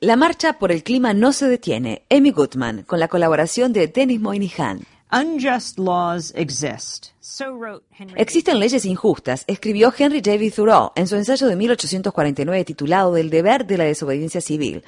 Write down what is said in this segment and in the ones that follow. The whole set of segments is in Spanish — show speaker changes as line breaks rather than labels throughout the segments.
La marcha por el clima no se detiene. Amy Goodman, con la colaboración de Dennis Moynihan. Existen leyes injustas, escribió Henry David Thoreau en su ensayo de 1849 titulado Del deber de la desobediencia civil.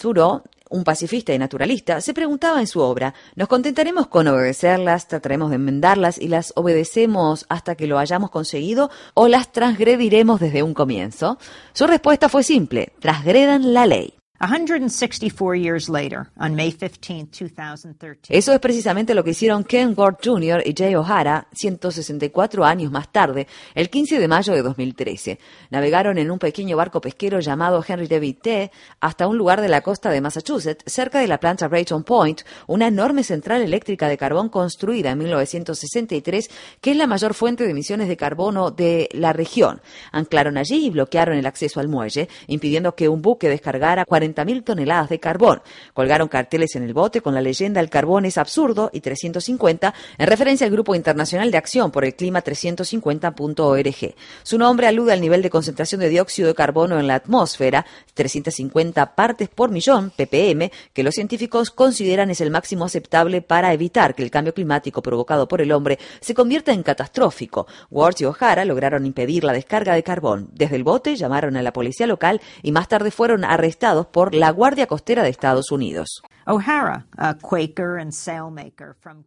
Thoreau un pacifista y naturalista, se preguntaba en su obra, ¿nos contentaremos con obedecerlas, trataremos de enmendarlas y las obedecemos hasta que lo hayamos conseguido o las transgrediremos desde un comienzo? Su respuesta fue simple, transgredan la ley. 164 years later, on May 15, 2013. Eso es precisamente lo que hicieron Ken Ward Jr. y Jay O'Hara 164 años más tarde, el 15 de mayo de 2013. Navegaron en un pequeño barco pesquero llamado Henry David T. hasta un lugar de la costa de Massachusetts, cerca de la planta Brayton Point, una enorme central eléctrica de carbón construida en 1963, que es la mayor fuente de emisiones de carbono de la región. Anclaron allí y bloquearon el acceso al muelle, impidiendo que un buque descargara 40 mil toneladas de carbón. Colgaron carteles en el bote con la leyenda El carbón es absurdo y 350 en referencia al Grupo Internacional de Acción por el Clima 350.org. Su nombre alude al nivel de concentración de dióxido de carbono en la atmósfera, 350 partes por millón, ppm, que los científicos consideran es el máximo aceptable para evitar que el cambio climático provocado por el hombre se convierta en catastrófico. Ward y O'Hara lograron impedir la descarga de carbón. Desde el bote llamaron a la policía local y más tarde fueron arrestados por la Guardia Costera de Estados Unidos.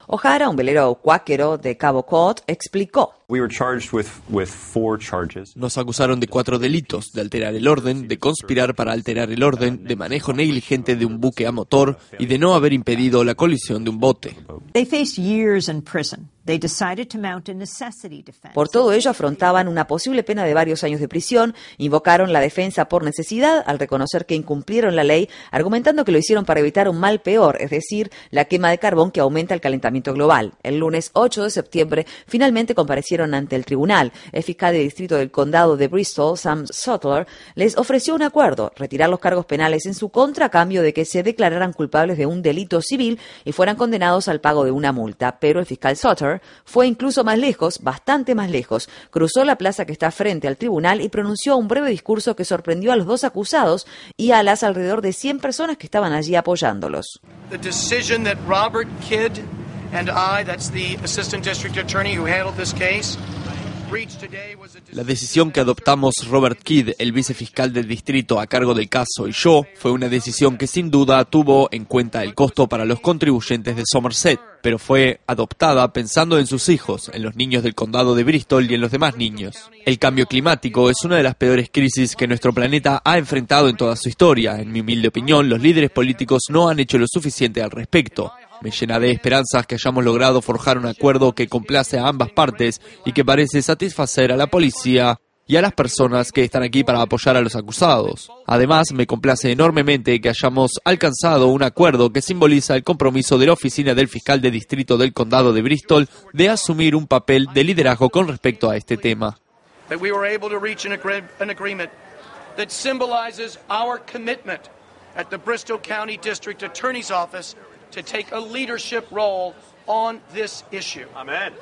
O'Hara, un velero cuáquero de Cabo Cod, explicó.
Nos acusaron de cuatro delitos, de alterar el orden, de conspirar para alterar el orden, de manejo negligente de un buque a motor y de no haber impedido la colisión de un bote.
Por todo ello afrontaban una posible pena de varios años de prisión, invocaron la defensa por necesidad al reconocer que incumplieron la ley, argumentando que lo hicieron para evitar un mal peor, es decir, la quema de carbón que aumenta el calentamiento global. El lunes 8 de septiembre finalmente comparecieron ante el tribunal. El fiscal de distrito del condado de Bristol, Sam Sutler, les ofreció un acuerdo, retirar los cargos penales en su contra a cambio de que se declararan culpables de un delito civil y fueran condenados al pago de una multa. Pero el fiscal Fue incluso más lejos, bastante más lejos. Cruzó la plaza que está frente al tribunal y pronunció un breve discurso que sorprendió a los dos acusados y a las alrededor de 100 personas que estaban allí apoyándolos.
Robert Kidd and I, that's the assistant district attorney who handled this case, la decisión que adoptamos Robert Kidd, el vicefiscal del distrito a cargo del caso, y yo, fue una decisión que sin duda tuvo en cuenta el costo para los contribuyentes de Somerset, pero fue adoptada pensando en sus hijos, en los niños del condado de Bristol y en los demás niños. El cambio climático es una de las peores crisis que nuestro planeta ha enfrentado en toda su historia. En mi humilde opinión, los líderes políticos no han hecho lo suficiente al respecto. Me llena de esperanzas que hayamos logrado forjar un acuerdo que complace a ambas partes y que parece satisfacer a la policía y a las personas que están aquí para apoyar a los acusados. Además, me complace enormemente que hayamos alcanzado un acuerdo que simboliza el compromiso de la oficina del fiscal de distrito del condado de Bristol de asumir un papel de liderazgo con respecto a este tema. Bristol County District to take a leadership role on this issue. Amen.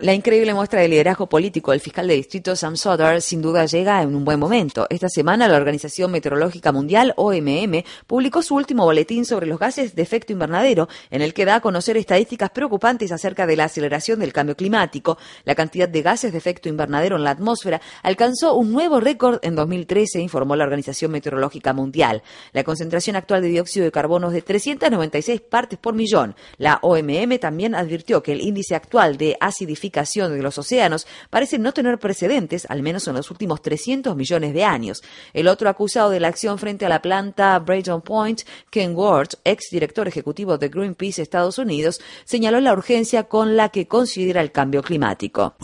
La increíble muestra de liderazgo político del fiscal de distrito Sam Sutter sin duda llega en un buen momento. Esta semana la Organización Meteorológica Mundial, OMM, publicó su último boletín sobre los gases de efecto invernadero, en el que da a conocer estadísticas preocupantes acerca de la aceleración del cambio climático. La cantidad de gases de efecto invernadero en la atmósfera alcanzó un nuevo récord en 2013, informó la Organización Meteorológica Mundial. La concentración actual de dióxido de carbono es de 396 partes por millón la OMM también advirtió que el índice actual de acidificación de los océanos parece no tener precedentes, al menos en los últimos 300 millones de años. El otro acusado de la acción frente a la planta Brayton Point, Ken Ward, ex director ejecutivo de Greenpeace Estados Unidos, señaló la urgencia con la que considera el cambio climático.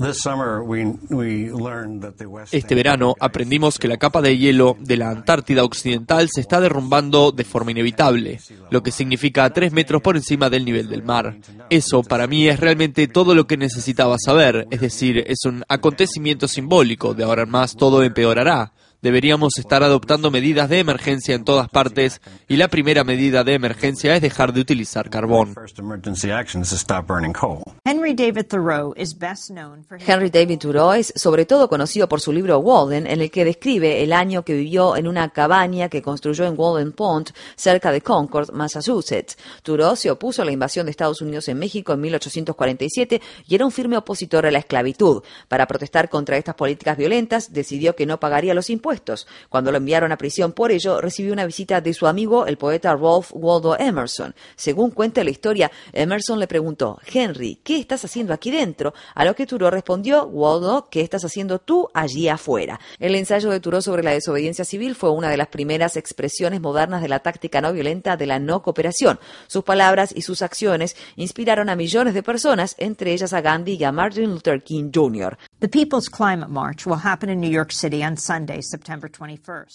Este verano aprendimos que la capa de hielo de la Antártida Occidental se está derrumbando de forma inevitable, lo que significa tres metros por encima del nivel del mar. Eso para mí es realmente todo lo que necesitaba saber, es decir, es un acontecimiento simbólico, de ahora en más todo empeorará. Deberíamos estar adoptando medidas de emergencia en todas partes y la primera medida de emergencia es dejar de utilizar carbón.
Henry David Thoreau es sobre todo conocido por su libro Walden, en el que describe el año que vivió en una cabaña que construyó en Walden Pond, cerca de Concord, Massachusetts. Thoreau se opuso a la invasión de Estados Unidos en México en 1847 y era un firme opositor a la esclavitud. Para protestar contra estas políticas violentas, decidió que no pagaría los impuestos cuando lo enviaron a prisión por ello, recibió una visita de su amigo, el poeta Rolf Waldo Emerson. Según cuenta la historia, Emerson le preguntó, Henry, ¿qué estás haciendo aquí dentro? A lo que Thoreau respondió, Waldo, ¿qué estás haciendo tú allí afuera? El ensayo de Thoreau sobre la desobediencia civil fue una de las primeras expresiones modernas de la táctica no violenta de la no cooperación. Sus palabras y sus acciones inspiraron a millones de personas, entre ellas a Gandhi y a Martin Luther King Jr. The People's Climate March will happen in New York City on Sunday,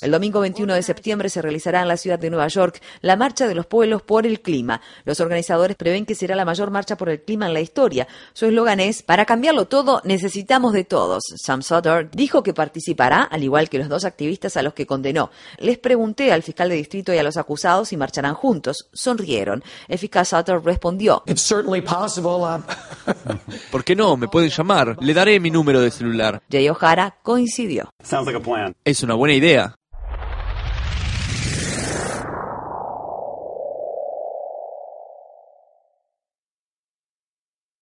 el domingo 21 de septiembre se realizará en la ciudad de Nueva York la Marcha de los Pueblos por el Clima. Los organizadores prevén que será la mayor marcha por el clima en la historia. Su eslogan es, para cambiarlo todo, necesitamos de todos. Sam Sutter dijo que participará, al igual que los dos activistas a los que condenó. Les pregunté al fiscal de distrito y a los acusados si marcharán juntos. Sonrieron. El fiscal Sutter respondió,
uh, ¿Por qué no? Me pueden llamar. Le daré mi número de celular.
Jay O'Hara coincidió.
Es una buena idea.